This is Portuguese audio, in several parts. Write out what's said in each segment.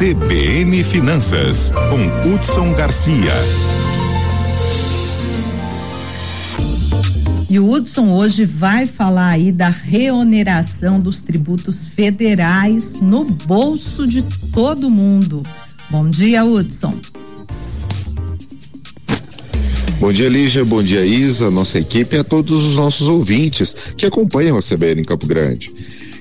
CBN Finanças, com Hudson Garcia. E o Hudson hoje vai falar aí da reoneração dos tributos federais no bolso de todo mundo. Bom dia, Hudson. Bom dia, Lígia. Bom dia, Isa, nossa equipe e a todos os nossos ouvintes que acompanham a CBN em Campo Grande.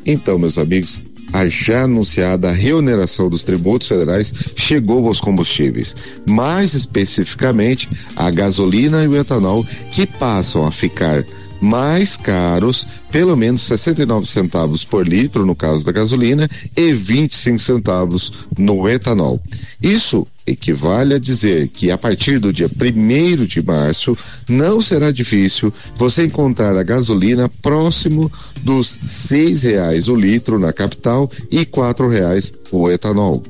Então, meus amigos, a já anunciada reoneração dos tributos federais chegou aos combustíveis, mais especificamente a gasolina e o etanol, que passam a ficar mais caros, pelo menos 69 centavos por litro no caso da gasolina e 25 centavos no etanol. Isso equivale a dizer que a partir do dia 1 de março não será difícil você encontrar a gasolina próximo dos seis reais o litro na capital e quatro reais o etanol.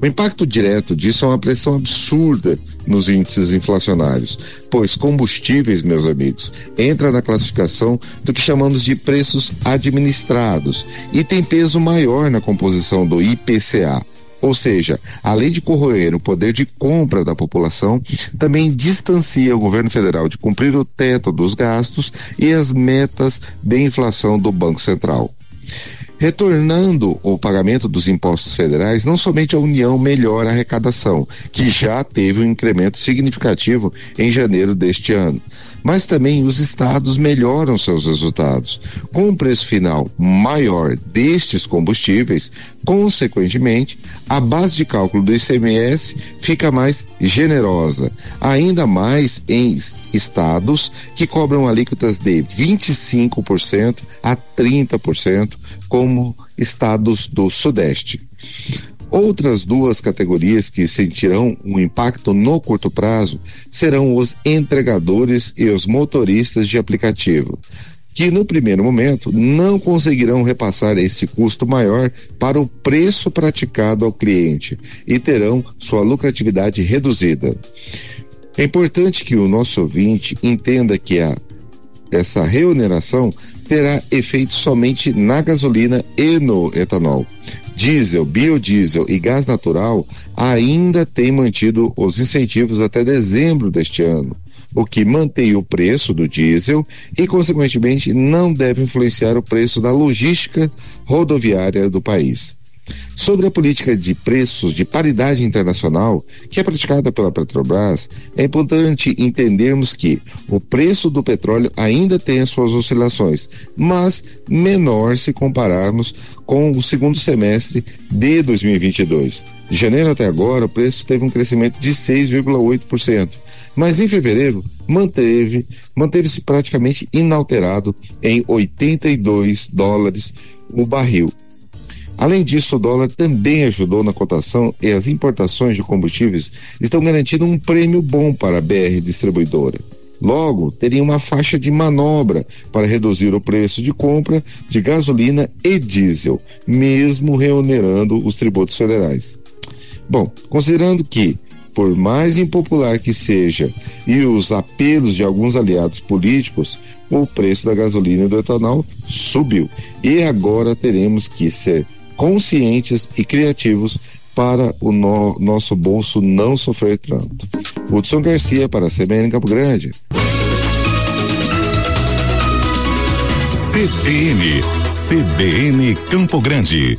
O impacto direto disso é uma pressão absurda nos índices inflacionários, pois combustíveis, meus amigos, entra na classificação do que chamamos de preços administrados e tem peso maior na composição do IPCA. Ou seja, além de corroer o poder de compra da população, também distancia o governo federal de cumprir o teto dos gastos e as metas de inflação do Banco Central. Retornando o pagamento dos impostos federais, não somente a União melhora a arrecadação, que já teve um incremento significativo em janeiro deste ano, mas também os estados melhoram seus resultados. Com um preço final maior destes combustíveis, consequentemente, a base de cálculo do ICMS fica mais generosa, ainda mais em estados que cobram alíquotas de 25% a 30%, como estados do Sudeste. Outras duas categorias que sentirão um impacto no curto prazo serão os entregadores e os motoristas de aplicativo, que no primeiro momento não conseguirão repassar esse custo maior para o preço praticado ao cliente e terão sua lucratividade reduzida. É importante que o nosso ouvinte entenda que a, essa reoneração terá efeito somente na gasolina e no etanol. Diesel, biodiesel e gás natural ainda têm mantido os incentivos até dezembro deste ano, o que mantém o preço do diesel e, consequentemente, não deve influenciar o preço da logística rodoviária do país. Sobre a política de preços de paridade internacional, que é praticada pela Petrobras, é importante entendermos que o preço do petróleo ainda tem as suas oscilações, mas menor se compararmos com o segundo semestre de 2022. De janeiro até agora, o preço teve um crescimento de 6,8%, mas em fevereiro manteve manteve-se praticamente inalterado em 82 dólares o barril. Além disso, o dólar também ajudou na cotação e as importações de combustíveis estão garantindo um prêmio bom para a BR distribuidora. Logo, teria uma faixa de manobra para reduzir o preço de compra de gasolina e diesel, mesmo reonerando os tributos federais. Bom, considerando que, por mais impopular que seja, e os apelos de alguns aliados políticos, o preço da gasolina e do etanol subiu. E agora teremos que ser conscientes e criativos para o no, nosso bolso não sofrer tanto. Hudson Garcia para a CBN Campo Grande. CBN, CBN Campo Grande.